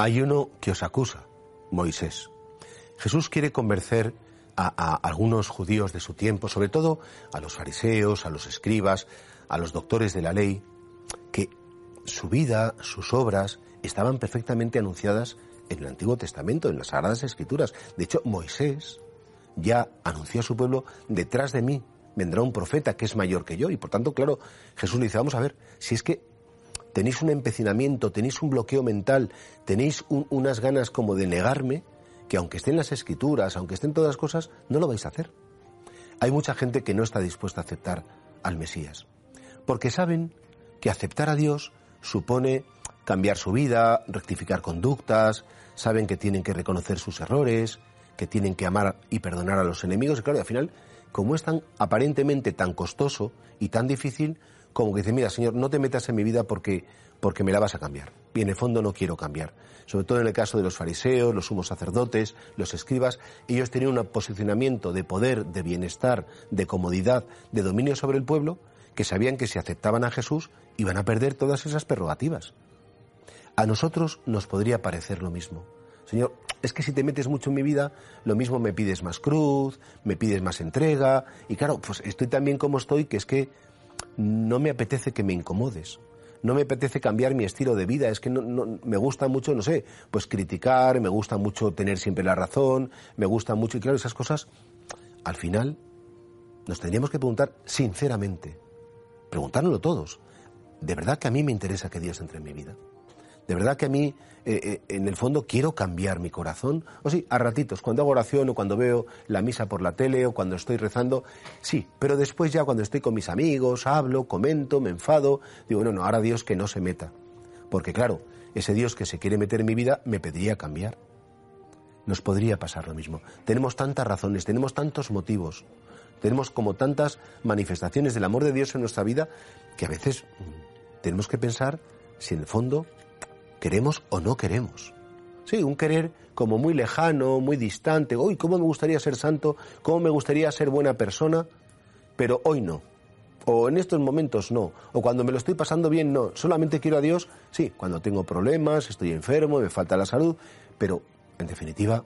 Hay uno que os acusa, Moisés. Jesús quiere convencer a, algunos judíos de su tiempo, sobre todo a los fariseos, a los escribas, a los doctores de la ley, que su vida, sus obras, estaban perfectamente anunciadas en el Antiguo Testamento, en las Sagradas Escrituras. De hecho, Moisés ya anunció a su pueblo, detrás de mí vendrá un profeta que es mayor que yo. Y por tanto, claro, Jesús le dice, vamos a ver, si es que tenéis un empecinamiento, tenéis un bloqueo mental, tenéis unas ganas como de negarme, que aunque estén las escrituras, aunque estén todas las cosas, no lo vais a hacer. Hay mucha gente que no está dispuesta a aceptar al Mesías, porque saben que aceptar a Dios supone cambiar su vida, rectificar conductas, saben que tienen que reconocer sus errores, que tienen que amar y perdonar a los enemigos, y claro, al final, como es tan aparentemente tan costoso y tan difícil, como que dice, mira, Señor, no te metas en mi vida porque, porque me la vas a cambiar. Y en el fondo no quiero cambiar. Sobre todo en el caso de los fariseos, los sumos sacerdotes, los escribas, ellos tenían un posicionamiento de poder, de bienestar, de comodidad, de dominio sobre el pueblo, que sabían que si aceptaban a Jesús iban a perder todas esas prerrogativas. A nosotros nos podría parecer lo mismo. Señor, es que si te metes mucho en mi vida, lo mismo me pides más cruz, me pides más entrega, y claro, pues estoy tan bien como estoy que es que no me apetece que me incomodes. No me apetece cambiar mi estilo de vida, es que no, me gusta mucho, no sé, pues criticar, me gusta mucho tener siempre la razón, me gusta mucho, y claro, esas cosas, al final, nos tendríamos que preguntar sinceramente, preguntárnoslo todos, ¿de verdad que a mí me interesa que Dios entre en mi vida? ¿De verdad que a mí, eh, eh, en el fondo, quiero cambiar mi corazón? O sí, a ratitos, cuando hago oración o cuando veo la misa por la tele o cuando estoy rezando, sí, pero después ya cuando estoy con mis amigos, hablo, comento, me enfado, digo, no, no, ahora Dios que no se meta. Porque claro, ese Dios que se quiere meter en mi vida me pediría cambiar. Nos podría pasar lo mismo. Tenemos tantas razones, tenemos tantos motivos, tenemos como tantas manifestaciones del amor de Dios en nuestra vida que a veces mm, tenemos que pensar si en el fondo queremos o no queremos. Sí, un querer como muy lejano, muy distante. Hoy, ¿cómo me gustaría ser santo? ¿Cómo me gustaría ser buena persona? Pero hoy no. O en estos momentos no. O cuando me lo estoy pasando bien, no. Solamente quiero a Dios, sí, cuando tengo problemas, estoy enfermo, me falta la salud. Pero, en definitiva,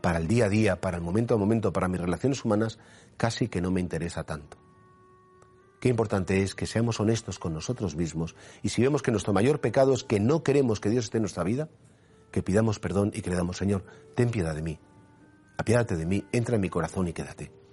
para el día a día, para el momento a momento, para mis relaciones humanas, casi que no me interesa tanto. Qué importante es que seamos honestos con nosotros mismos y si vemos que nuestro mayor pecado es que no queremos que Dios esté en nuestra vida, que pidamos perdón y que le damos, Señor, ten piedad de mí, apiádate de mí, entra en mi corazón y quédate.